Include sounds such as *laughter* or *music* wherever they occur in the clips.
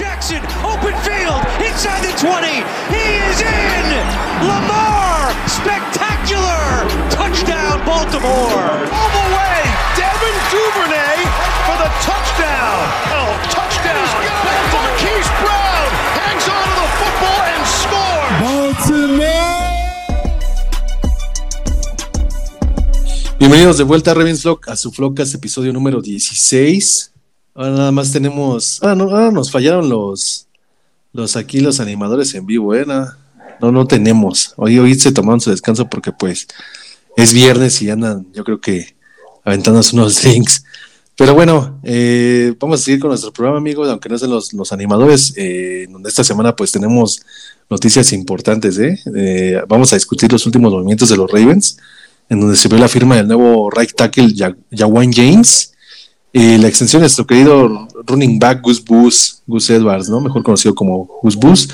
Jackson, open field, inside the 20. He is in. Lamar, spectacular. Touchdown, Baltimore. All the way, Devin Duvernay for the touchdown. Oh, touchdown. Marquise Brown hangs on to the football and scores. Baltimore. Bienvenidos de vuelta a Ravens Flock, a su Flockcast, episodio número 16. Ahora nada más tenemos. Ah, no, ahora nos fallaron los, los aquí, los animadores en vivo, ¿eh? No, no, tenemos. Hoy, hoy se tomaron su descanso porque, pues, es viernes y andan, yo creo que, aventándose unos *laughs* links. Pero bueno, eh, vamos a seguir con nuestro programa, amigos, aunque no sean los, los animadores, eh, donde esta semana, pues, tenemos noticias importantes, ¿eh? ¿eh? Vamos a discutir los últimos movimientos de los Ravens en donde se ve la firma del nuevo right tackle Jawan James y la extensión de nuestro querido running back Gus Bus, Gus Edwards, ¿no? Mejor conocido como Gus Bus.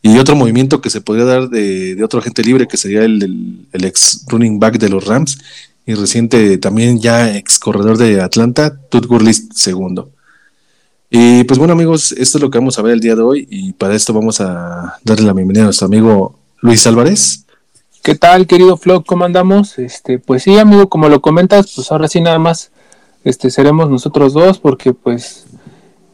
Y otro movimiento que se podría dar de, de otro agente libre que sería el, el, ex running back de los Rams y reciente también ya ex corredor de Atlanta, Todd Gurley segundo. Y pues bueno amigos, esto es lo que vamos a ver el día de hoy y para esto vamos a darle la bienvenida a nuestro amigo Luis Álvarez. ¿Qué tal, querido Flock? ¿Cómo andamos? Este, pues sí, amigo, como lo comentas, pues ahora sí nada más este seremos nosotros dos porque pues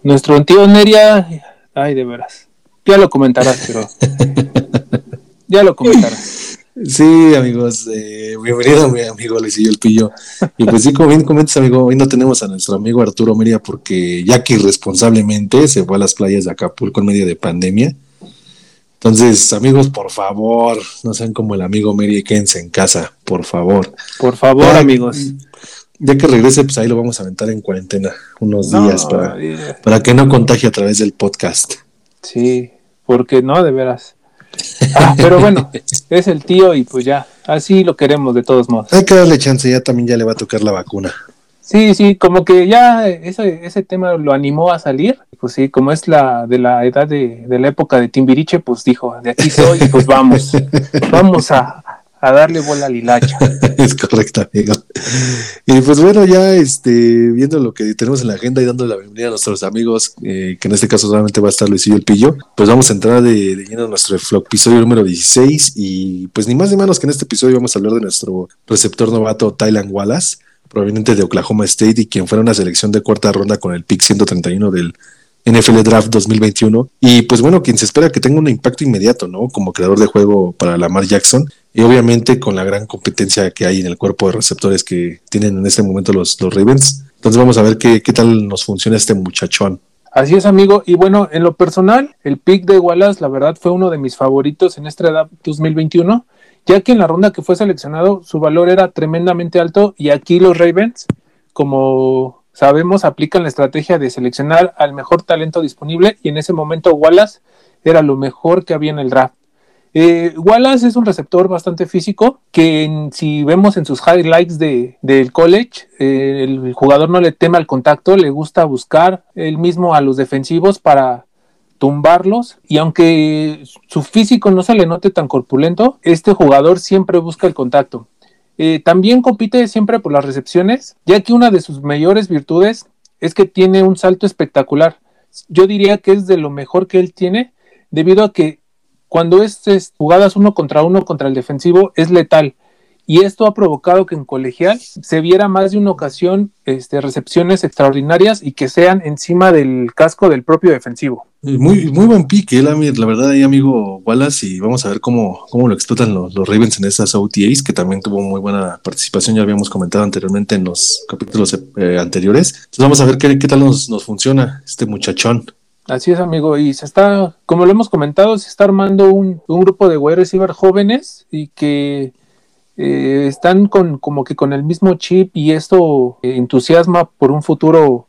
nuestro tío Neria, ay, de veras. Ya lo comentarás, pero *laughs* ya lo comentarás. Sí, amigos, eh, bienvenido mi amigo Luisillo el Pillo. Y pues sí, como bien comentas, amigo, hoy no tenemos a nuestro amigo Arturo Meria porque ya que irresponsablemente se fue a las playas de Acapulco en medio de pandemia. Entonces, amigos, por favor, no sean como el amigo Mary, quédense en casa, por favor. Por favor, amigos. Ya que regrese, pues ahí lo vamos a aventar en cuarentena unos no, días para, yeah. para que no contagie a través del podcast. Sí, porque no, de veras. Ah, pero bueno, *laughs* es el tío y pues ya, así lo queremos de todos modos. Hay que darle chance, ya también ya le va a tocar la vacuna. Sí, sí, como que ya ese, ese tema lo animó a salir. Pues sí, como es la de la edad de, de la época de Timbiriche, pues dijo, de aquí soy, pues vamos, *laughs* vamos a, a, darle bola al hilacha. *laughs* es correcto, amigo. Y pues bueno, ya este, viendo lo que tenemos en la agenda y dando la bienvenida a nuestros amigos, eh, que en este caso solamente va a estar Luisillo el Pillo, pues vamos a entrar de, lleno a nuestro episodio número 16 y pues ni más ni menos que en este episodio vamos a hablar de nuestro receptor novato Tylan Wallace proveniente de Oklahoma State y quien fuera una selección de cuarta ronda con el pick 131 del NFL Draft 2021. Y pues bueno, quien se espera que tenga un impacto inmediato, ¿no? Como creador de juego para Lamar Jackson. Y obviamente con la gran competencia que hay en el cuerpo de receptores que tienen en este momento los, los Ravens. Entonces vamos a ver qué, qué tal nos funciona este muchachón. Así es, amigo. Y bueno, en lo personal, el pick de Wallace, la verdad, fue uno de mis favoritos en esta edad 2021 ya que en la ronda que fue seleccionado su valor era tremendamente alto y aquí los Ravens, como sabemos, aplican la estrategia de seleccionar al mejor talento disponible y en ese momento Wallace era lo mejor que había en el draft. Eh, Wallace es un receptor bastante físico que si vemos en sus highlights de, del college, eh, el jugador no le teme al contacto, le gusta buscar él mismo a los defensivos para tumbarlos y aunque su físico no se le note tan corpulento, este jugador siempre busca el contacto. Eh, también compite siempre por las recepciones, ya que una de sus mayores virtudes es que tiene un salto espectacular. Yo diría que es de lo mejor que él tiene, debido a que cuando es, jugadas uno contra uno contra el defensivo es letal. Y esto ha provocado que en colegial se viera más de una ocasión este, recepciones extraordinarias y que sean encima del casco del propio defensivo. Muy, muy buen pique, la, la verdad, ahí, amigo Wallace, y vamos a ver cómo, cómo lo explotan los, los, Ravens en esas OTAs, que también tuvo muy buena participación, ya habíamos comentado anteriormente en los capítulos eh, anteriores. Entonces vamos a ver qué, qué tal nos, nos funciona este muchachón. Así es, amigo, y se está, como lo hemos comentado, se está armando un, un grupo de wide receiver jóvenes y que eh, están con como que con el mismo chip y esto eh, entusiasma por un futuro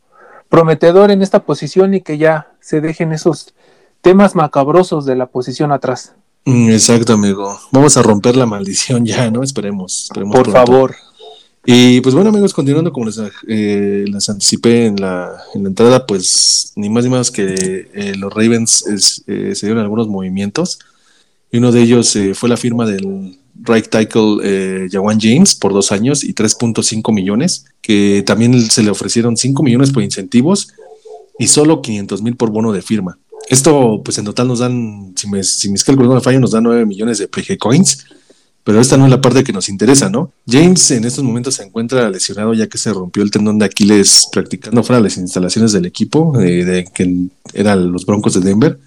prometedor en esta posición y que ya se dejen esos temas macabrosos de la posición atrás. Mm, exacto, amigo. Vamos a romper la maldición ya, ¿no? Esperemos. esperemos por pronto. favor. Y pues bueno, amigos, continuando como les, eh, les anticipé en la, en la, entrada, pues ni más ni menos que eh, los Ravens es, eh, se dieron algunos movimientos. Y uno de ellos fue la firma del right tackle eh, Jawan James por dos años y 3.5 millones, que también se le ofrecieron 5 millones por incentivos y solo 500 mil por bono de firma. Esto, pues en total nos dan, si, me, si mis cálculos no me fallan, nos dan 9 millones de PG Coins. Pero esta no es la parte que nos interesa, ¿no? James en estos momentos se encuentra lesionado ya que se rompió el tendón de Aquiles practicando fuera de las instalaciones del equipo, eh, de que eran los Broncos de Denver.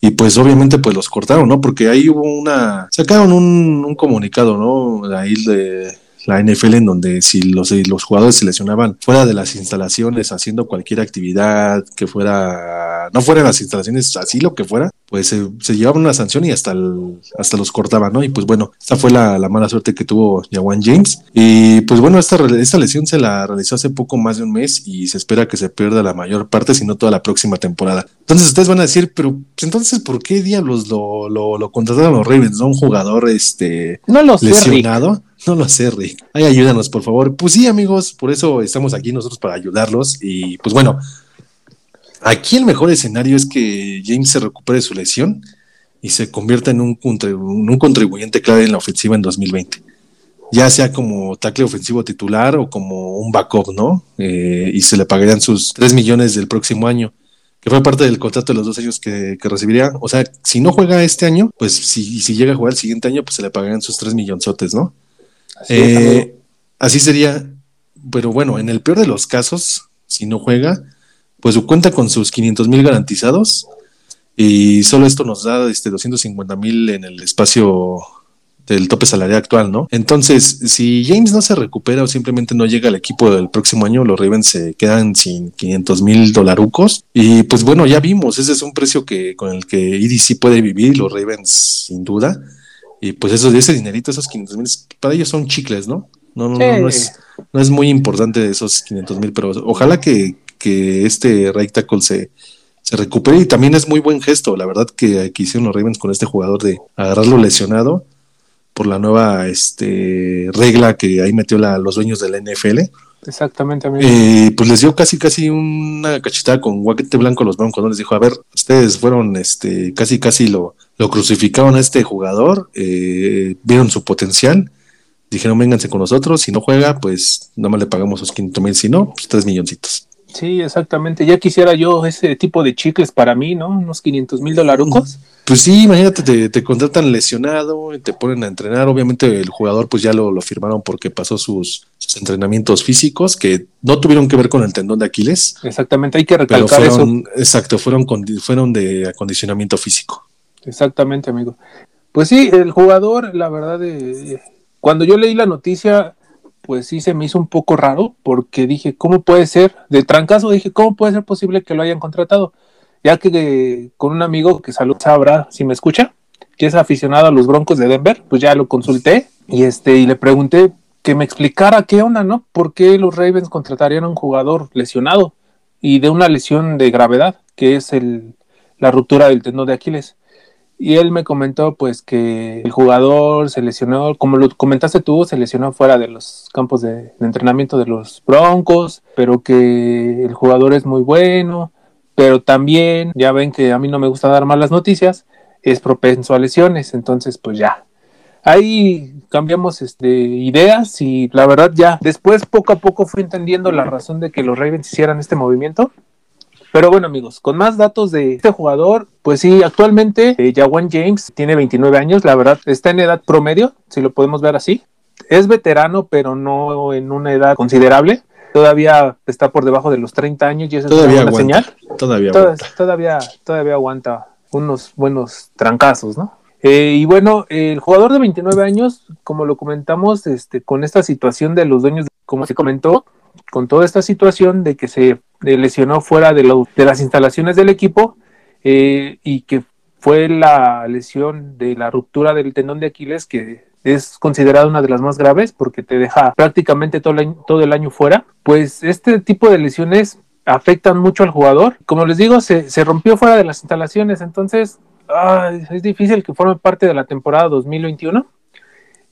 Y pues obviamente pues los cortaron, ¿no? Porque ahí hubo una... Sacaron un, un comunicado, ¿no? Ahí de, la NFL en donde si los, los jugadores se lesionaban fuera de las instalaciones haciendo cualquier actividad que fuera, no fuera de las instalaciones, así lo que fuera, pues se, se llevaban una sanción y hasta, hasta los cortaban, ¿no? Y pues bueno, esta fue la, la mala suerte que tuvo Jawan James. Y pues bueno, esta, esta lesión se la realizó hace poco más de un mes y se espera que se pierda la mayor parte, si no toda la próxima temporada. Entonces ustedes van a decir, pero pues, entonces, ¿por qué diablos lo, lo, lo contrataron los Ravens? ¿no? Un jugador este, no lo lesionado. *laughs* No lo sé, Rick. Ay, ayúdanos, por favor. Pues sí, amigos, por eso estamos aquí nosotros para ayudarlos. Y pues bueno, aquí el mejor escenario es que James se recupere su lesión y se convierta en un, contribuyente clave en la ofensiva en 2020. Ya sea como tackle ofensivo titular o como un backup, ¿no? Eh, y se le pagarían sus 3 millones del próximo año que fue parte del contrato de los dos años que, recibiría. O sea, si no juega este año, pues si, si llega a jugar el siguiente año, pues se le pagarían sus 3 millonzotes, ¿no? Eh, así, sería, pero bueno, en el peor de los casos, si no juega, pues cuenta con sus 500 mil garantizados y solo esto nos da este 250 mil en el espacio del tope salarial actual, ¿no? Entonces, si James no se recupera o simplemente no llega al equipo del próximo año, los Ravens se quedan sin 500 mil dolarucos. Y pues bueno, ya vimos, ese es un precio que con el que EDC puede vivir, los Ravens sin duda. Y pues eso, ese dinerito, esos 500 mil, para ellos son chicles, ¿no? No, no, no, no, es, no es muy importante esos 500 mil, pero ojalá que, que este right tackle se, se recupere y también es muy buen gesto, la verdad que, que hicieron los Ravens con este jugador de agarrarlo lesionado por la nueva este, regla que ahí metió la, los dueños de la NFL. Exactamente, amigo. Eh, pues les dio casi, casi una cachetada con guaquete blanco a los Broncos, ¿no? Les dijo, a ver, ustedes fueron, este, casi, casi lo, lo crucificaron a este jugador, eh, vieron su potencial, dijeron vénganse con nosotros, si no juega, pues nada más le pagamos los 500 mil, si no, pues tres milloncitos. Sí, exactamente. Ya quisiera yo ese tipo de chicles para mí, ¿no? Unos 500 mil dolarucos. Pues sí, imagínate, te, te, contratan lesionado, te ponen a entrenar. Obviamente el jugador pues ya lo, lo firmaron porque pasó sus, entrenamientos físicos que no tuvieron que ver con el tendón de Aquiles. Exactamente, hay que recalcar eso. Exacto, fueron, fueron de acondicionamiento físico. Exactamente, amigo. Pues sí, el jugador, la verdad, eh, cuando yo leí la noticia, pues sí se me hizo un poco raro, porque dije, ¿cómo puede ser? De trancazo dije, ¿cómo puede ser posible que lo hayan contratado? Ya que con un amigo que salud sabrá si me escucha, que es aficionado a los Broncos de Denver, pues ya lo consulté y este y le pregunté que me explicara qué onda, ¿no? ¿Por qué los Ravens contratarían a un jugador lesionado y de una lesión de gravedad, que es el, la ruptura del tendón de Aquiles? Y él me comentó pues que el jugador se lesionó, como lo comentaste tú, se lesionó fuera de los campos de, entrenamiento de los Broncos, pero que el jugador es muy bueno, pero también, ya ven que a mí no me gusta dar malas noticias, es propenso a lesiones, entonces pues ya. Ahí cambiamos este, ideas y la verdad ya después poco a poco fui entendiendo la razón de que los Ravens hicieran este movimiento pero bueno, amigos, con más datos de este jugador, pues sí, actualmente eh, Jawan James tiene 29 años, la verdad, está en edad promedio, si lo podemos ver así. Es veterano, pero no en una edad considerable. Todavía está por debajo de los 30 años y eso todavía es una señal. Todavía aguanta. Todavía, todavía aguanta unos buenos trancazos, ¿no? Eh, y bueno, el jugador de 29 años, como lo comentamos, este, con esta situación de los dueños, como se comentó, con toda esta situación de que se lesionó fuera de, de las instalaciones del equipo eh, y que fue la lesión de la ruptura del tendón de Aquiles que es considerada una de las más graves porque te deja prácticamente todo el año, todo el año fuera, pues este tipo de lesiones afectan mucho al jugador. Como les digo, se, se rompió fuera de las instalaciones, entonces es difícil que forme parte de la temporada 2021.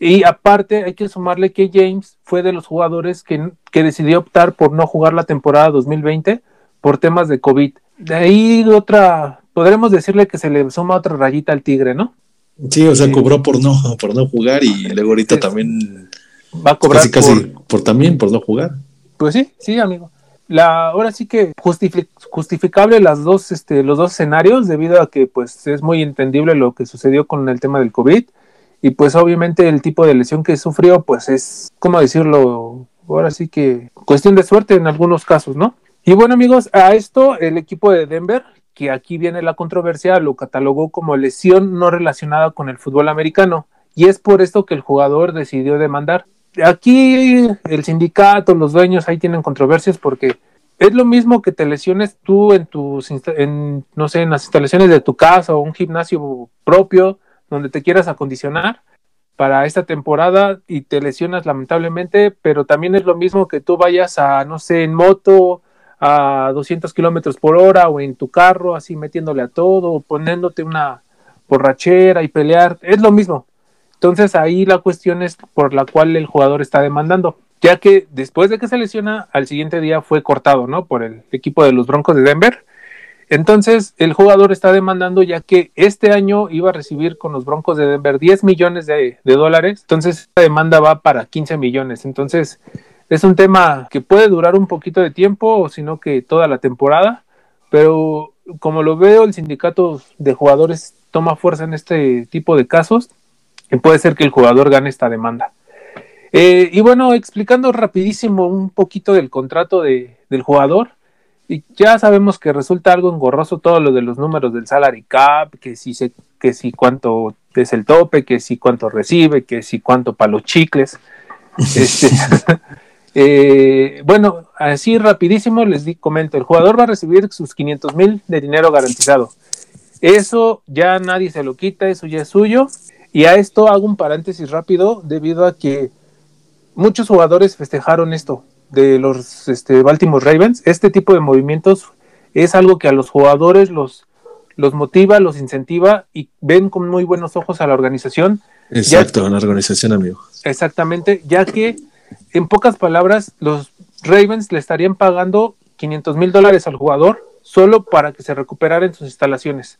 Y aparte hay que sumarle que James fue de los jugadores que, que decidió optar por no jugar la temporada 2020 por temas de COVID. De ahí otra, podremos decirle que se le suma otra rayita al tigre, ¿no? Sí, o sea, cobró por no, por no jugar y luego ahorita también va a cobrar casi, casi por, también por no jugar. Pues sí, sí, amigo. la, ahora sí que justificable las dos, este, los dos escenarios, debido a que pues es muy entendible lo que sucedió con el tema del COVID. Y pues obviamente el tipo de lesión que sufrió, pues es, ¿cómo decirlo? Ahora sí que cuestión de suerte en algunos casos, ¿no? Y bueno amigos, a esto el equipo de Denver, que aquí viene la controversia, lo catalogó como lesión no relacionada con el fútbol americano. Y es por esto que el jugador decidió demandar aquí el sindicato, los dueños ahí tienen controversias porque es lo mismo que te lesiones tú en tus, en, no sé, en las instalaciones de tu casa o un gimnasio propio donde te quieras acondicionar para esta temporada y te lesionas lamentablemente, pero también es lo mismo que tú vayas a, no sé, en moto a 200 kilómetros por hora o en tu carro, así metiéndole a todo, poniéndote una borrachera y pelear, es lo mismo. Entonces ahí la cuestión es por la cual el jugador está demandando, ya que después de que se lesiona, al siguiente día fue cortado, ¿no? Por el equipo de los Broncos de Denver. Entonces el jugador está demandando ya que este año iba a recibir con los Broncos de Denver 10 millones de, dólares, entonces esta demanda va para 15 millones. Entonces es un tema que puede durar un poquito de tiempo o sino que toda la temporada, pero como lo veo el sindicato de jugadores toma fuerza en este tipo de casos y puede ser que el jugador gane esta demanda. Eh, y bueno, explicando rapidísimo un poquito del contrato de, del jugador, y ya sabemos que resulta algo engorroso todo lo de los números del salary cap, que si, se, que si cuánto es el tope, que si cuánto recibe, que si cuánto para los chicles. *laughs* Este, *laughs* eh, bueno, así rapidísimo les di, comento, el jugador va a recibir sus 500 mil de dinero garantizado. Eso ya nadie se lo quita, eso ya es suyo. Y a esto hago un paréntesis rápido debido a que muchos jugadores festejaron esto de los este, Baltimore Ravens. Este tipo de movimientos es algo que a los jugadores los, los motiva, los incentiva y ven con muy buenos ojos a la organización. Exacto, a la organización, amigo. Exactamente, ya que en pocas palabras los Ravens le estarían pagando 500 mil dólares al jugador solo para que se recuperara en sus instalaciones.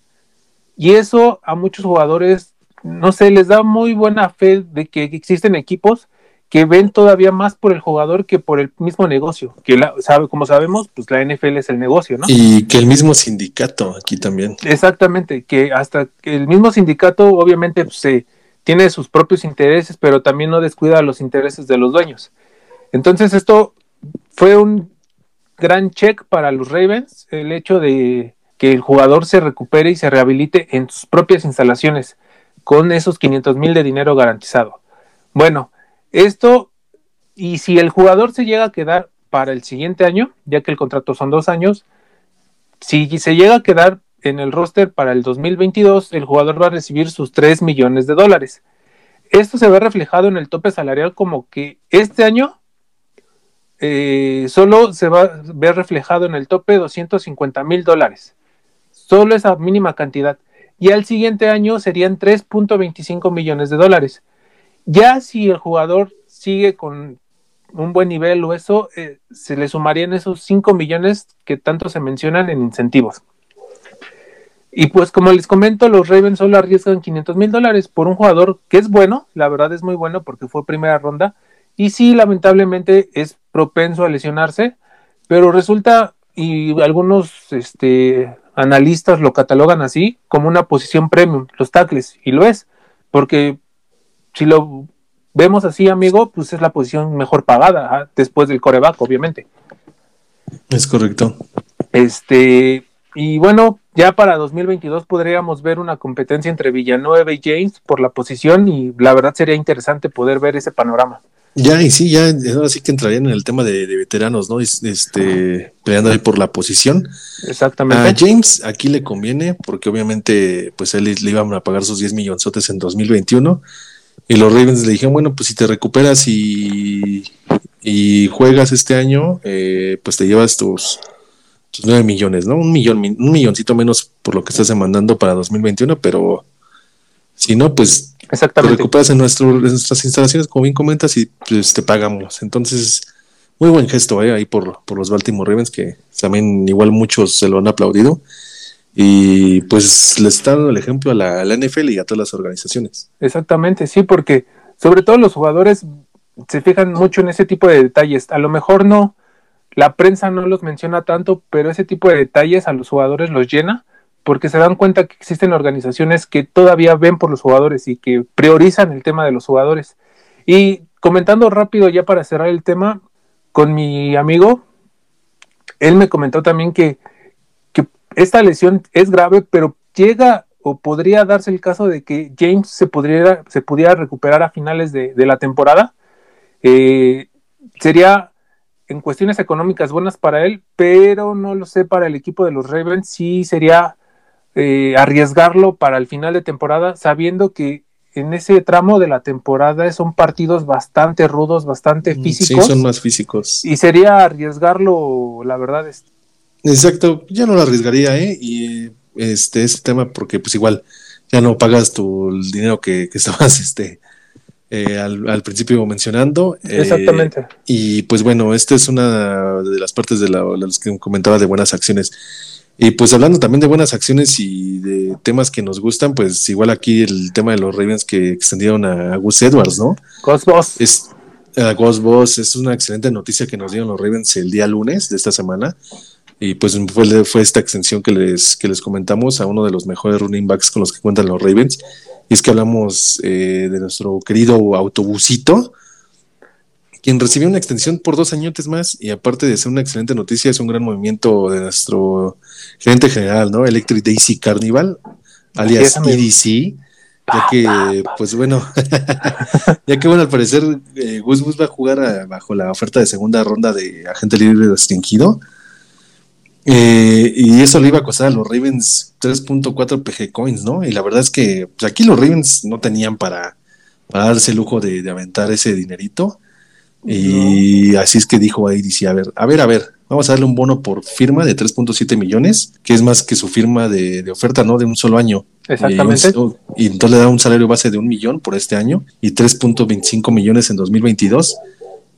Y eso a muchos jugadores no sé, les da muy buena fe de que existen equipos que ven todavía más por el jugador que por el mismo negocio, que la, sabe, como sabemos, pues la NFL es el negocio, ¿no? Y que el mismo sindicato aquí también. Exactamente, que hasta que el mismo sindicato obviamente pues, tiene sus propios intereses, pero también no descuida los intereses de los dueños. Entonces esto fue un gran check para los Ravens, el hecho de que el jugador se recupere y se rehabilite en sus propias instalaciones con esos 500 mil de dinero garantizado. Bueno, esto, y si el jugador se llega a quedar para el siguiente año, ya que el contrato son dos años, si se llega a quedar en el roster para el 2022, el jugador va a recibir sus 3 millones de dólares. Esto se ve reflejado en el tope salarial como que este año eh, solo se va a ver reflejado en el tope 250 mil dólares. Solo esa mínima cantidad y al siguiente año serían 3.25 millones de dólares. Ya si el jugador sigue con un buen nivel o eso, eh, se le sumarían esos 5 millones que tanto se mencionan en incentivos. Y pues como les comento, los Ravens solo arriesgan 500 mil dólares por un jugador que es bueno, la verdad es muy bueno porque fue primera ronda, y sí, lamentablemente es propenso a lesionarse, pero resulta, y algunos este, analistas lo catalogan así como una posición premium, los tackles, y lo es, porque si lo vemos así, amigo, pues es la posición mejor pagada después del coreback, obviamente. Es correcto. Este, y bueno, ya para 2022 podríamos ver una competencia entre Villanueva y James por la posición y la verdad sería interesante poder ver ese panorama. Ya, y sí, ya ahora sí que entrarían en el tema de, veteranos, ¿no? Este, peleando ahí por la posición. Exactamente. A James aquí le conviene, porque obviamente, pues él le iban a pagar sus 10 millonzotes en 2021. Y los Ravens le dijeron, bueno, pues si te recuperas y, y juegas este año, eh, pues te llevas tus, tus 9 millones, ¿no? Un millón, un milloncito menos por lo que estás demandando para 2021, pero si no, pues Exactamente. Te recuperas en, nuestras instalaciones, como bien comentas, y pues, te pagamos. Entonces, muy buen gesto ¿eh? ahí por, por los Baltimore Ravens, que también igual muchos se lo han aplaudido. Y pues les está dando el ejemplo a la, NFL y a todas las organizaciones. Exactamente, sí, porque sobre todo los jugadores se fijan mucho en ese tipo de detalles. A lo mejor no, la prensa no los menciona tanto, pero ese tipo de detalles a los jugadores los llena porque se dan cuenta que existen organizaciones que todavía ven por los jugadores y que priorizan el tema de los jugadores. Y comentando rápido ya para cerrar el tema, con mi amigo, él me comentó también que, que esta lesión es grave, pero llega o podría darse el caso de que James se, pudiera, se pudiera recuperar a finales de, de la temporada. Eh, sería en cuestiones económicas buenas para él, pero no lo sé para el equipo de los Ravens, sí sería eh, arriesgarlo para el final de temporada, sabiendo que en ese tramo de la temporada son partidos bastante rudos, bastante Mm, físicos. Sí, son más físicos. Y sería arriesgarlo, la verdad. Exacto, ya no lo arriesgaría, ¿eh? Y este, este tema, porque pues igual ya no pagas tu el dinero que, que estabas *laughs* este, eh, al, al principio mencionando. eh, exactamente. y pues bueno, esta es una de las partes de, la, de las que comentaba de buenas acciones. Y pues hablando también de buenas acciones y de temas que nos gustan, pues igual aquí el tema de los Ravens que extendieron a Gus Edwards, ¿no? Ghost Boss. Es, a Ghost Boss es una excelente noticia que nos dieron los Ravens el día lunes de esta semana. Y pues fue, fue esta extensión que les, que les comentamos a uno de los mejores running backs con los que cuentan los Ravens. Y es que hablamos eh, de nuestro querido autobusito, quien recibió una extensión por dos añotes más. Y aparte de ser una excelente noticia, es un gran movimiento de nuestro gerente general, ¿no? Electric Daisy Carnival, alias. EDC. Ya que, pues bueno, *laughs* ya que bueno, al parecer eh, Gus Gus va a jugar a- bajo la oferta de segunda ronda de agente libre restringido. Eh, y eso le iba a costar a los Ravens 3.4 PG coins, ¿no? Y la verdad es que pues, aquí los Ravens no tenían para, para darse el lujo de, de aventar ese dinerito. Y así es que dijo ahí, dice, a ver, a ver, a ver, vamos a darle un bono por firma de 3.7 millones, que es más que su firma de, de oferta, ¿no? De un solo año. Exactamente. Y entonces le da un salario base de un millón por este año y 3.25 millones en 2022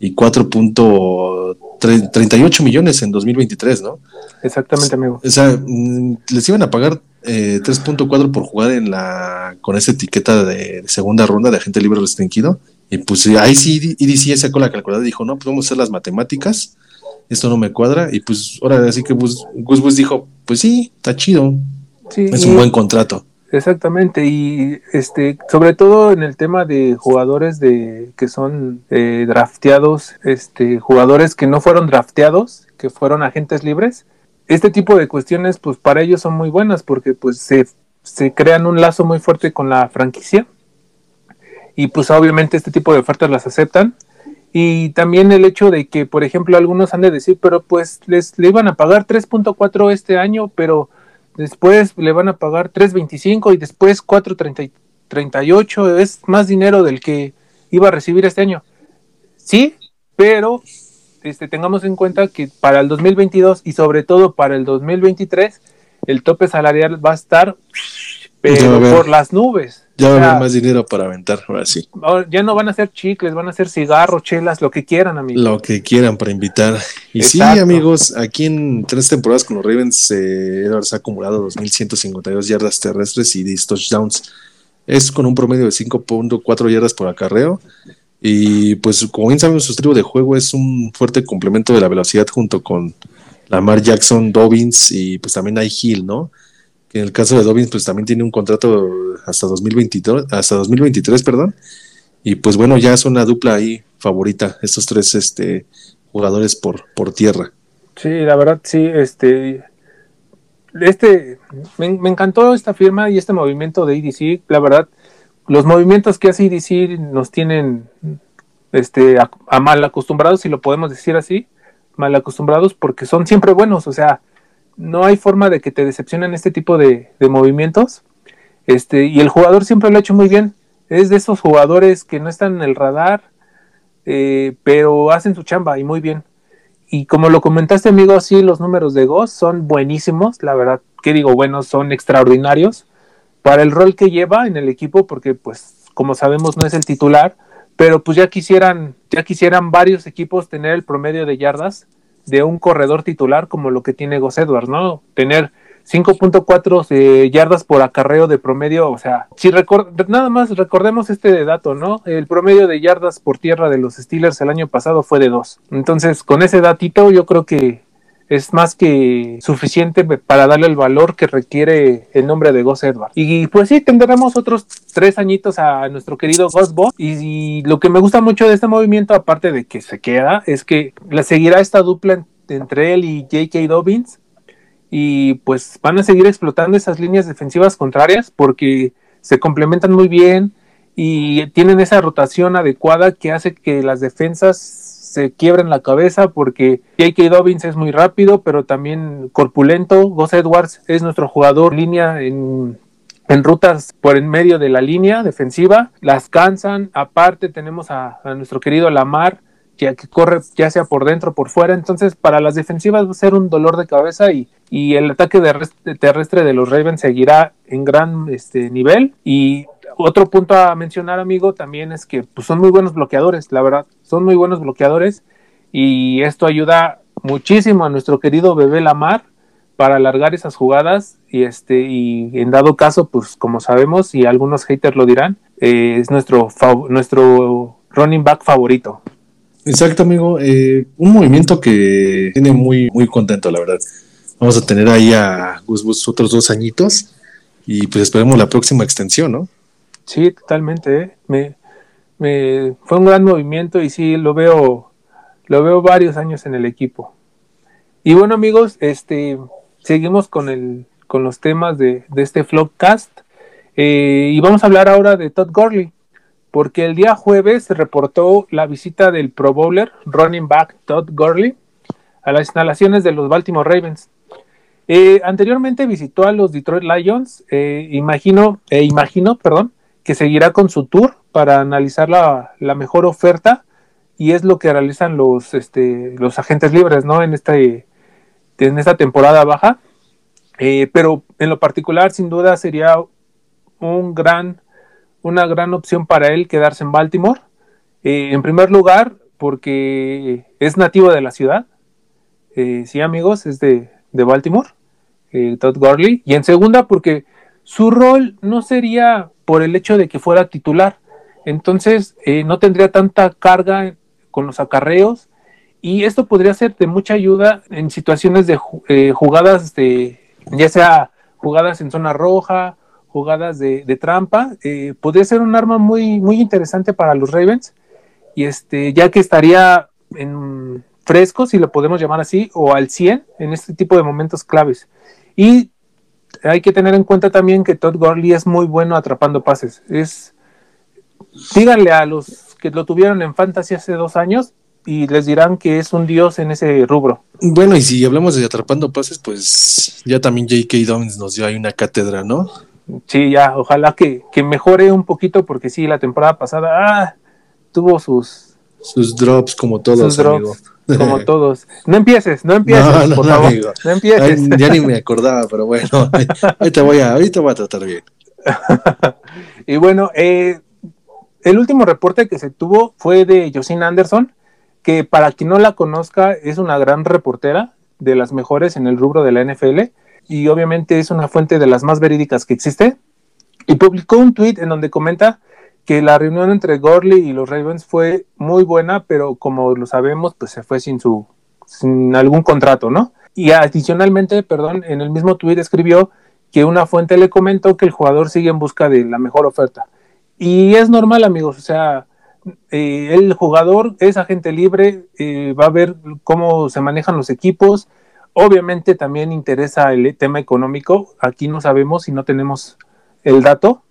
y 4.38 millones en 2023, ¿no? Exactamente, amigo. O sea, mm, les iban a pagar eh, 3.4 por jugar en la con esa etiqueta de, segunda ronda de agente libre restringido. Y pues eh, ahí sí EDC sacó la calculadora y dijo, no, pues vamos a hacer las matemáticas. Esto no me cuadra. Y pues ahora así que Gus Gus, Gus dijo, pues sí, está chido. Sí, Es un buen contrato. Exactamente, y este, sobre todo en el tema de jugadores de que son eh, drafteados, este, jugadores que no fueron drafteados, que fueron agentes libres, este tipo de cuestiones, pues para ellos son muy buenas porque pues se, se crean un lazo muy fuerte con la franquicia y pues obviamente este tipo de ofertas las aceptan y también el hecho de que, por ejemplo, algunos han de decir, pero pues les le iban a pagar 3.4 este año, pero después le van a pagar 3.25 y después 4.38, es más dinero del que iba a recibir este año. Sí, pero este, tengamos en cuenta que para el 2022 y sobre todo para el 2023, el tope salarial va a estar a pero por las nubes. Ya va O a haber más dinero para aventar, ahora sí. ya no van a ser chicles, van a ser cigarros, chelas, lo que quieran, amigos. Lo que quieran para invitar. Y Exacto. sí, amigos, aquí en tres temporadas con los Ravens, eh, Edwards ha acumulado 2.152 yardas terrestres y 10 touchdowns. Es con un promedio de 5.4 yardas por acarreo. Y pues, como bien sabemos, su estilo de juego es un fuerte complemento de la velocidad junto con Lamar Jackson, Dobbins y pues también hay Hill, ¿no? Que en el caso de Dobbins, pues también tiene un contrato hasta 2022, hasta 2023, perdón. Y pues bueno, ya es una dupla ahí favorita, estos tres este, jugadores por, por tierra. Sí, la verdad, sí, este, este, me, me encantó esta firma y este movimiento de EDC, la verdad, los movimientos que hace EDC nos tienen, este, a, mal acostumbrados, si lo podemos decir así, mal acostumbrados, porque son siempre buenos, o sea, no hay forma de que te decepcionen este tipo de, movimientos, este, y el jugador siempre lo ha hecho muy bien, es de esos jugadores que no están en el radar, eh, pero hacen su chamba y muy bien. Y como lo comentaste, amigo, sí, los números de Goss son buenísimos, la verdad, que digo, bueno, son extraordinarios para el rol que lleva en el equipo, porque pues, como sabemos, no es el titular, pero pues ya quisieran, ya quisieran varios equipos tener el promedio de yardas de un corredor titular como lo que tiene Goss Edwards, ¿no? Tener 5.4 eh, yardas por acarreo de promedio, o sea, si nada más recordemos este dato, ¿no? El promedio de yardas por tierra de los Steelers el año pasado fue de 2. Entonces, con ese datito yo creo que es más que suficiente para darle el valor que requiere el nombre de Gus Edwards. Y pues sí, tendremos otros tres añitos a nuestro querido Bo. Y, lo que me gusta mucho de este movimiento, aparte de que se queda, es que la seguirá esta dupla entre él y J.K. Dobbins y pues van a seguir explotando esas líneas defensivas contrarias porque se complementan muy bien y tienen esa rotación adecuada que hace que las defensas se quiebren la cabeza porque J.K. Dobbins es muy rápido, pero también corpulento. Gus Edwards es nuestro jugador línea en, rutas por en medio de la línea defensiva. Las cansan. Aparte tenemos a nuestro querido Lamar, que, corre ya sea por dentro o por fuera. Entonces, para las defensivas va a ser un dolor de cabeza y, y el ataque terrestre de los Ravens seguirá en gran este, nivel. Y otro punto a mencionar, amigo, también es que pues, son muy buenos bloqueadores, la verdad, son muy buenos bloqueadores y esto ayuda muchísimo a nuestro querido bebé Lamar para alargar esas jugadas y este y en dado caso pues como sabemos y algunos haters lo dirán eh, es nuestro nuestro running back favorito Exacto, amigo. Eh, un movimiento que tiene muy, muy contento, la verdad. Vamos a tener ahí a Gus Bus otros dos añitos y pues esperemos la próxima extensión, ¿no? Sí, totalmente. ¿eh? Me, me, fue un gran movimiento y sí, lo veo, lo veo varios años en el equipo. Y bueno, amigos, este, seguimos con, el, con los temas de, de este Vlogcast eh, y vamos a hablar ahora de Todd Gurley porque el día jueves se reportó la visita del Pro Bowler running back Todd Gurley a las instalaciones de los Baltimore Ravens. Eh, anteriormente visitó a los Detroit Lions, eh, imagino, eh, imagino, perdón, que seguirá con su tour para analizar la, mejor oferta y es lo que realizan los, este, los agentes libres, ¿no? En este, en esta temporada baja. pero en lo particular, sin duda, sería un gran una gran opción para él quedarse en Baltimore. Eh, en primer lugar, porque es nativo de la ciudad. Eh, sí, amigos, es de, Baltimore, eh, Todd Gurley. Y en segunda, porque su rol no sería por el hecho de que fuera titular. Entonces, no tendría tanta carga con los acarreos. Y esto podría ser de mucha ayuda en situaciones de jugadas de, ya sea jugadas en zona roja, jugadas de, trampa, eh, podría ser un arma muy, muy interesante para los Ravens, y este, ya que estaría en fresco, si lo podemos llamar así, o al 100 en este tipo de momentos claves. Y hay que tener en cuenta también que Todd Gurley es muy bueno atrapando pases. Es, díganle a los que lo tuvieron en fantasy hace dos años y les dirán que es un dios en ese rubro. Bueno, y si hablamos de atrapando pases, pues ya también J.K. Downs nos dio ahí una cátedra, ¿no? Sí, ya, ojalá que, mejore un poquito, porque sí, la temporada pasada ah, tuvo sus... Sus drops como todos, como *laughs* todos. No empieces, no empieces, por favor. No empieces. ya ni me acordaba, pero bueno, *laughs* ahorita voy a, ahorita voy a tratar bien. y bueno, eh, el último reporte que se tuvo fue de Josine Anderson, que para quien no la conozca es una gran reportera, de las mejores en el rubro de la NFL y obviamente es una fuente de las más verídicas que existe. Y publicó un tweet en donde comenta que la reunión entre Gorley y los Ravens fue muy buena, pero como lo sabemos, pues se fue sin su sin algún contrato, ¿no? Y adicionalmente, perdón, en el mismo tweet escribió que una fuente le comentó que el jugador sigue en busca de la mejor oferta. Y es normal, amigos, o sea, eh, el jugador es agente libre, eh, va a ver cómo se manejan los equipos, Obviamente también interesa el tema económico. Aquí no sabemos si no tenemos el dato.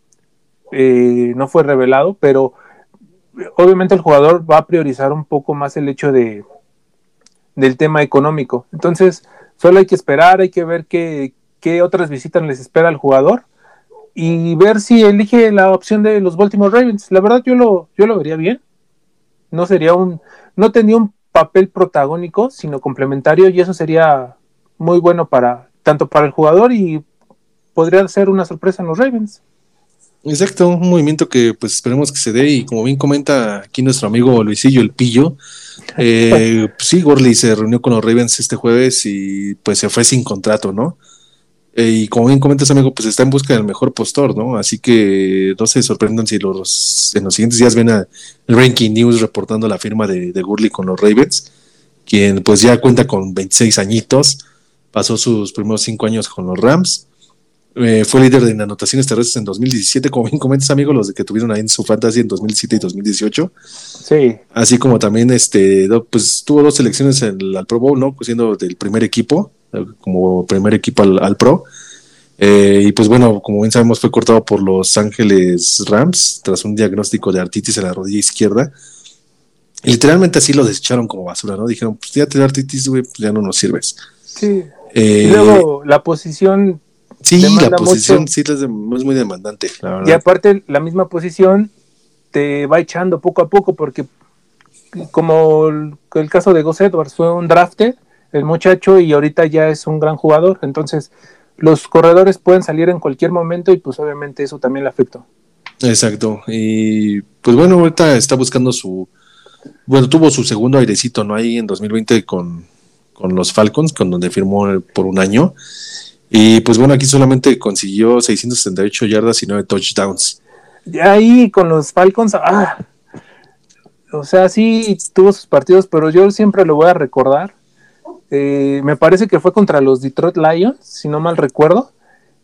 Eh, no fue revelado, pero obviamente el jugador va a priorizar un poco más el hecho de del tema económico. Entonces, solo hay que esperar, hay que ver qué, qué otras visitas les espera al jugador y ver si elige la opción de los Baltimore Ravens. La verdad yo lo, yo lo vería bien. No sería un, no tenía un papel protagónico, sino complementario, y eso sería muy bueno para tanto para el jugador y podría ser una sorpresa en los Ravens. Exacto, un movimiento que pues esperemos que se dé y como bien comenta aquí nuestro amigo Luisillo el Pillo, *laughs* eh, pues sí, Gorley se reunió con los Ravens este jueves y pues se fue sin contrato, ¿no? Eh, y como bien comentas, amigo, pues está en busca del mejor postor, ¿no? Así que no se sorprendan si los, en los siguientes días ven a Ranking News reportando la firma de, de Gurley con los Ravens, quien pues ya cuenta con 26 añitos, pasó sus primeros cinco años con los Rams, eh, fue líder de anotaciones terrestres en 2017, como bien comentas, amigo, los que tuvieron ahí en su fantasy en 2017 y 2018. Sí. Así como también este, pues tuvo dos selecciones en al Pro Bowl, ¿no? Siendo del primer equipo, eh, como primer equipo al, Pro. Eh, y pues bueno, como bien sabemos, fue cortado por Los Ángeles Rams tras un diagnóstico de artritis en la rodilla izquierda. Y literalmente así lo desecharon como basura, ¿no? Dijeron, pues ya te da artritis, güey, pues ya no nos sirves. Sí. y luego la posición Sí, la posición sí es, muy demandante, Y aparte, la misma posición te va echando poco a poco, porque como el, caso de Gus Edwards, fue un drafted, el muchacho, y ahorita ya es un gran jugador. Entonces, los corredores pueden salir en cualquier momento y pues obviamente eso también le afectó. Exacto. Y pues bueno, ahorita está buscando su. Bueno, tuvo su segundo airecito, ¿no? Ahí en 2020 con, con los Falcons, con donde firmó por un año. Y pues bueno, aquí solamente consiguió 668 yardas y 9 touchdowns. Ahí con los Falcons, ah, o sea, sí tuvo sus partidos, pero yo siempre lo voy a recordar. Eh, me parece que fue contra los Detroit Lions, si no mal recuerdo.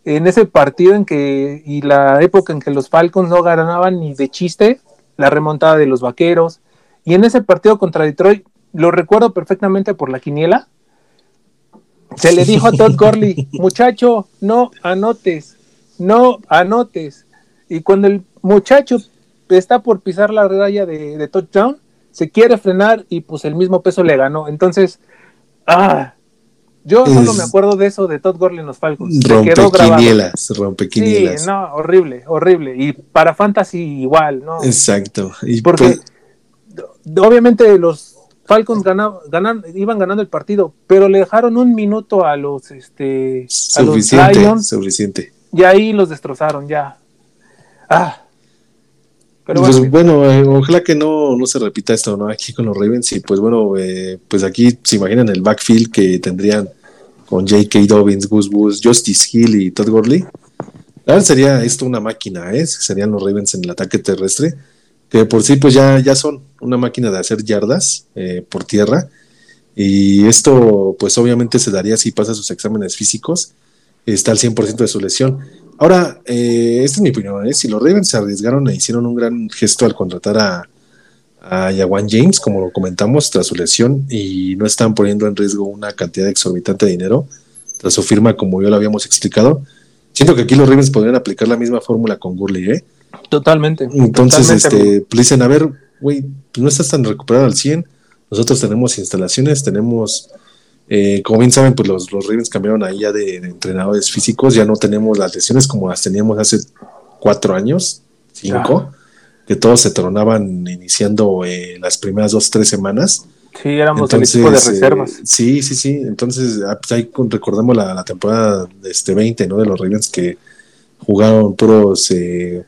En ese partido en que, y la época en que los Falcons no ganaban ni de chiste, la remontada de los vaqueros. Y en ese partido contra Detroit, lo recuerdo perfectamente por la quiniela se le dijo a Todd Gurley, muchacho, no anotes, no anotes. Y cuando el muchacho está por pisar la raya de, touchdown, se quiere frenar y pues el mismo peso le ganó. Entonces, ah, yo solo me acuerdo de eso de Todd Gurley en los Falcons. Rompe quinielas, rompe quinielas. Sí, no, horrible, horrible. Y para Fantasy igual, ¿no? Exacto. Y Porque pues obviamente los Falcons ganan, iban ganando el partido, pero le dejaron un minuto a los, este, suficiente, Lions, suficiente. Y ahí los destrozaron, ya. Ah. Pero pues, bueno, eh, ojalá que no, no se repita esto, ¿no? Aquí con los Ravens. Y pues bueno, eh, pues aquí se imaginan el backfield que tendrían con J.K. Dobbins, Gus Bus, Justice Hill y Todd Gurley. Ahora sería esto una máquina, ¿eh? Serían los Ravens en el ataque terrestre que por sí pues ya, ya son una máquina de hacer yardas eh, por tierra. Y esto pues obviamente se daría si pasa sus exámenes físicos, está al 100% de su lesión. Ahora, eh, esta es mi opinión, ¿eh? si los Ravens se arriesgaron e hicieron un gran gesto al contratar a, a Yawan James, como lo comentamos, tras su lesión, y no están poniendo en riesgo una cantidad exorbitante de dinero, tras su firma, como ya lo habíamos explicado, siento que aquí los Ravens podrían aplicar la misma fórmula con Gurley, ¿eh? Totalmente. Entonces, este, pues dicen, a ver, güey, no estás tan recuperado al 100. Nosotros tenemos instalaciones, tenemos, eh, como bien saben, pues los, los Ravens cambiaron ahí ya de, entrenadores físicos, ya no tenemos las lesiones como las teníamos hace cuatro años, cinco, que todos se tronaban iniciando eh, las primeras dos, tres semanas. Sí, éramos el equipo de reservas. Eh, sí, sí, sí. Entonces, ah, pues ahí recordemos la, la temporada este 20, ¿no? De los Ravens que jugaron puros eh,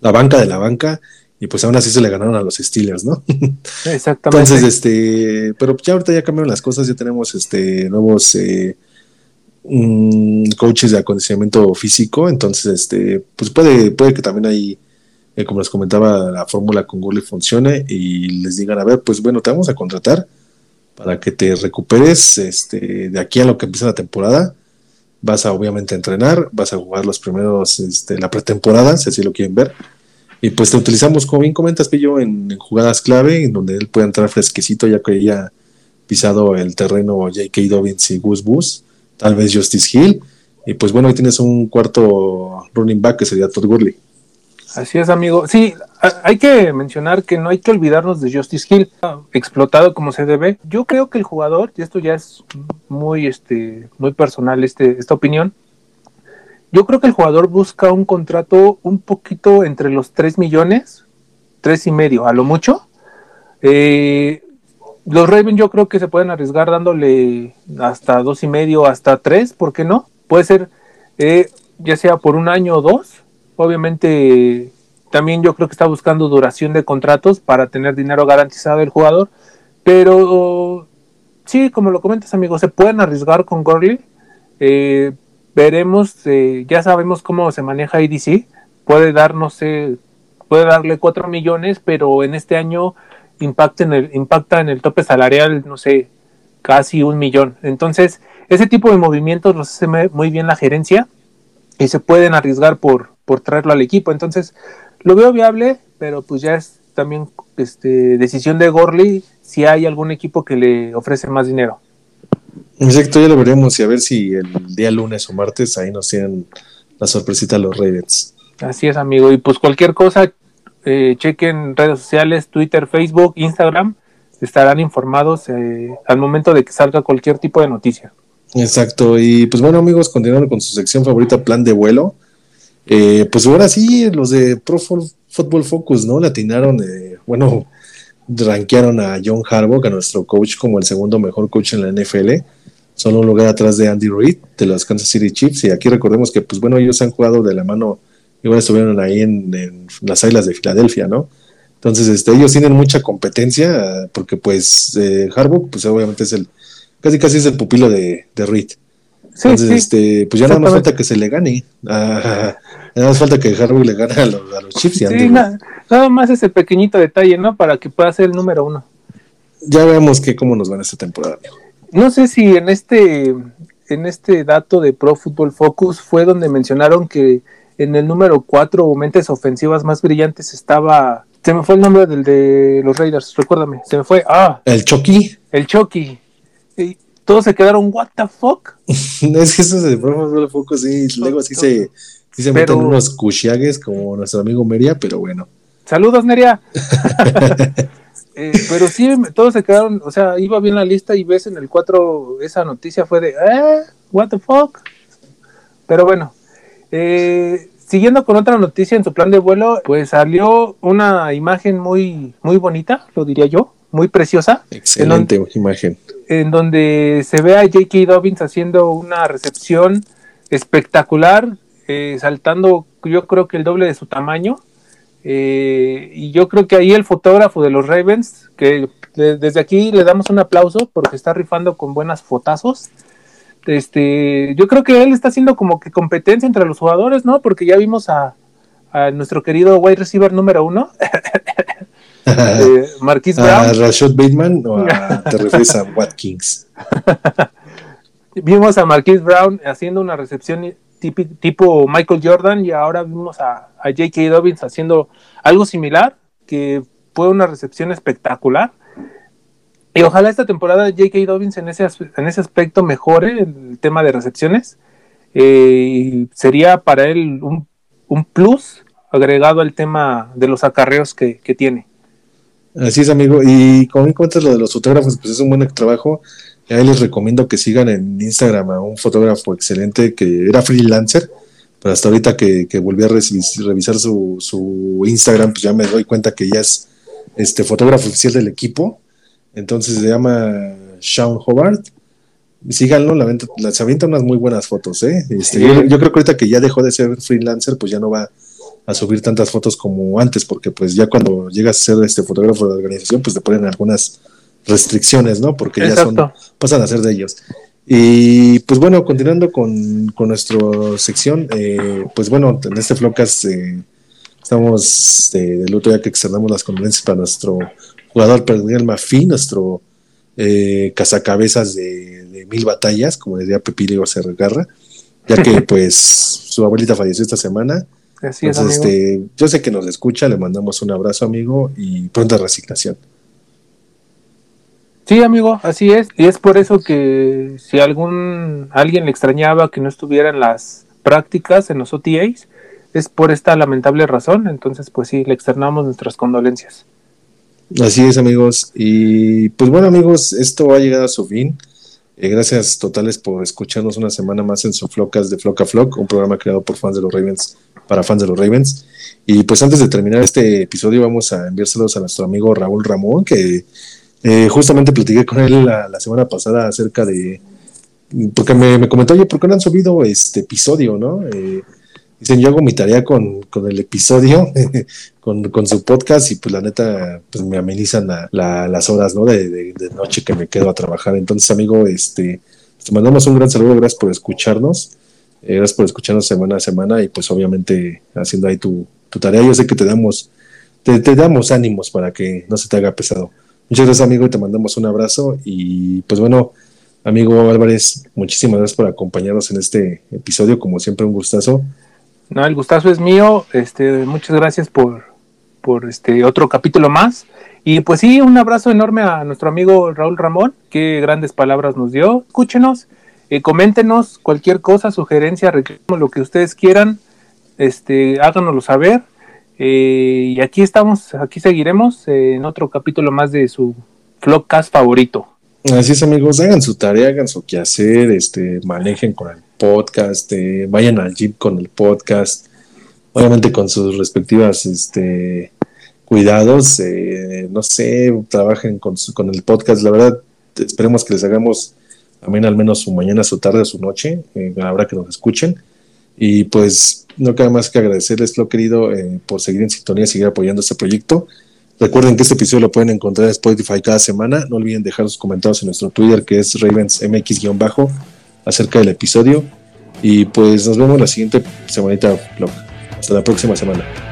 la banca de la banca y pues aún así se le ganaron a los Steelers, ¿no? *laughs* Exactamente. Entonces, este, pero ya ahorita ya cambiaron las cosas, ya tenemos este nuevos eh, coaches de acondicionamiento físico, entonces, este, pues puede, puede que también ahí, eh, como les comentaba, la fórmula con Gurley funcione y les digan, a ver, pues bueno, te vamos a contratar para que te recuperes este, de aquí a lo que empieza la temporada. Vas a obviamente entrenar, vas a jugar los primeros, este, la pretemporada, si así lo quieren ver y pues te utilizamos, como bien comentas, Pillo, en, jugadas clave, en donde él puede entrar fresquecito, ya que haya pisado el terreno J.K. Dobbins y Gus Bus, tal vez Justice Hill. Y pues bueno, ahí tienes un cuarto running back que sería Todd Gurley. Así es, amigo. Sí, hay que mencionar que no hay que olvidarnos de Justice Hill, explotado como se debe. Yo creo que el jugador, y esto ya es muy, este, muy personal, este, esta opinión, yo creo que el jugador busca un contrato un poquito entre los 3 millones, 3 y medio, a lo mucho. Eh, los Ravens yo creo que se pueden arriesgar dándole hasta dos y medio, hasta 3, ¿por qué no? Puede ser eh, ya sea por un año o dos. Obviamente también yo creo que está buscando duración de contratos para tener dinero garantizado el jugador. Pero sí, como lo comentas amigo, se pueden arriesgar con Gurley. Eh, veremos, eh, ya sabemos cómo se maneja IDC, puede dar, no sé, puede darle 4 millones, pero en este año impacta en el, impacta en el tope salarial, no sé, casi un millón. Entonces, ese tipo de movimientos los hace muy bien la gerencia y se pueden arriesgar por, por traerlo al equipo. Entonces, lo veo viable, pero pues ya es también este, decisión de Gorley si hay algún equipo que le ofrece más dinero. Exacto, ya lo veremos y a ver si el día lunes o martes ahí nos tienen la sorpresita los Ravens. Así es, amigo. Y pues cualquier cosa, eh, chequen redes sociales, Twitter, Facebook, Instagram, estarán informados eh, al momento de que salga cualquier tipo de noticia. Exacto, y pues bueno amigos, continuando con su sección favorita, plan de vuelo. Eh, pues ahora sí, los de Pro Football Focus, ¿no? Latinaron, eh, bueno, rankearon a John Harbaugh, a nuestro coach, como el segundo mejor coach en la NFL, solo un lugar atrás de Andy Reid, de los Kansas City Chiefs, y aquí recordemos que, pues bueno, ellos han jugado de la mano, igual estuvieron ahí en, las Islas de Filadelfia, ¿no? Entonces, este, ellos tienen mucha competencia, porque pues eh, Harbaugh, pues obviamente es el casi casi es el pupilo de, de Reed. Entonces, este, pues ya nada más falta que se le gane. Nada más falta que Harvey le gane a los, a los Chiefs. sí, nada, más ese pequeñito detalle, ¿no? Para que pueda ser el número uno. Ya veamos que cómo nos van esta temporada. No sé si en este, en este dato de Pro Football Focus fue donde mencionaron que en el número cuatro mentes ofensivas más brillantes estaba. Se me fue el nombre del de los Raiders, recuérdame. Se me fue. Ah. El Chucky. El Chucky todos se quedaron, ¿What the fuck? *laughs* es que eso se de poco, sí. Luego sí se, sí se meten unos cuchiagues como nuestro amigo Meria, pero bueno. Saludos, Meria. *laughs* Eh, pero sí, todos se quedaron, o sea, iba bien la lista y ves en el 4 esa noticia fue de, ¿eh? ¿What the fuck? Pero bueno, eh, siguiendo con otra noticia en su plan de vuelo, pues salió una imagen muy, muy bonita, lo diría yo, muy preciosa. Excelente imagen en donde se ve a J.K. Dobbins haciendo una recepción espectacular, eh, saltando yo creo que el doble de su tamaño. Eh, y yo creo que ahí el fotógrafo de los Ravens, que desde aquí le damos un aplauso porque está rifando con buenas fotazos. Este, yo creo que él está haciendo como que competencia entre los jugadores, ¿no? Porque ya vimos a, a nuestro querido wide receiver número uno, *laughs* *laughs* Marquis Brown. ¿A Rashad Bateman o *laughs* te refieres a Watkins? vimos a Marquis Brown haciendo una recepción tipo Michael Jordan y ahora vimos a, J.K. Dobbins haciendo algo similar, que fue una recepción espectacular. Y ojalá esta temporada J.K. Dobbins en ese, en ese aspecto mejore el tema de recepciones. Eh, sería para él un, plus agregado al tema de los acarreos que tiene. Así es, amigo. Y como me cuentas lo de los fotógrafos, pues es un buen trabajo. Ahí les recomiendo que sigan en Instagram a un fotógrafo excelente que era freelancer, pero hasta ahorita que, que volví a revisar su, su, Instagram, pues ya me doy cuenta que ya es este fotógrafo oficial del equipo. Entonces se llama Sean Hobart. Síganlo, la, la, se avienta unas muy buenas fotos. ¿eh? Este, yo, yo, creo que ahorita que ya dejó de ser freelancer, pues ya no va a subir tantas fotos como antes, porque pues ya cuando llegas a ser este fotógrafo de organización, pues te ponen algunas restricciones, ¿no? Porque ya son, pasan a ser de ellos. Y pues bueno, continuando con, con nuestra sección, eh, pues bueno, en este Flocas eh, estamos de, del otro día que externamos las condolencias para nuestro jugador Perdinel Mafi, nuestro eh, cazacabezas de, de, mil batallas, como decía Pepilio Garra, ya que *laughs* pues su abuelita falleció esta semana este, yo sé que nos escucha, le mandamos un abrazo, amigo, y pronta resignación. Sí, amigo, así es. Y es por eso que si algún alguien le extrañaba que no estuviera en las prácticas, en los OTAs, es por esta lamentable razón. Entonces, pues sí, le externamos nuestras condolencias. Así es, amigos. Y pues bueno, amigos, esto ha llegado a su fin. Eh, gracias totales por escucharnos una semana más en su Flocas de Floca Flock, un programa creado por fans de los Ravens para fans de los Ravens. Y pues antes de terminar este episodio vamos a enviárselos a nuestro amigo Raúl Ramón, que eh, justamente platiqué con él la, semana pasada acerca de, porque me, comentó, oye, ¿por qué no han subido este episodio, no? Eh, dicen, yo hago mi tarea con, el episodio, *laughs* con, su podcast y pues la neta, pues me amenizan las horas, ¿no? De, noche que me quedo a trabajar. Entonces, amigo, este, te mandamos un gran saludo, gracias por escucharnos. Eh, gracias por escucharnos semana a semana y pues obviamente haciendo ahí tu, tarea. Yo sé que te damos, te, damos ánimos para que no se te haga pesado. Muchas gracias amigo y te mandamos un abrazo y pues bueno, amigo Álvarez, muchísimas gracias por acompañarnos en este episodio, como siempre un gustazo. No, el gustazo es mío, este, muchas gracias por, por este otro capítulo más. Y pues sí, un abrazo enorme a nuestro amigo Raúl Ramón, qué grandes palabras nos dio. Escúchenos, eh, coméntenos cualquier cosa, sugerencia, reclamo, lo que ustedes quieran, este, háganoslo saber. Eh, y aquí estamos, aquí seguiremos en otro capítulo más de su Vlogcast favorito. Así es, amigos, hagan su tarea, hagan su quehacer, este, manejen con el podcast, eh, vayan al jeep con el podcast, obviamente con sus respectivas este, cuidados, eh, no sé, trabajen con, con el podcast, la verdad, esperemos que les hagamos también al menos su mañana, su tarde, su noche, eh, a la que nos escuchen. Y pues no queda más que agradecerles, lo querido, eh, por seguir en sintonía seguir apoyando este proyecto. Recuerden que este episodio lo pueden encontrar en Spotify cada semana. No olviden dejar sus comentarios en nuestro Twitter, que es RavensMX-bajo, acerca del episodio. Y pues nos vemos la siguiente semanita, Hasta la próxima semana.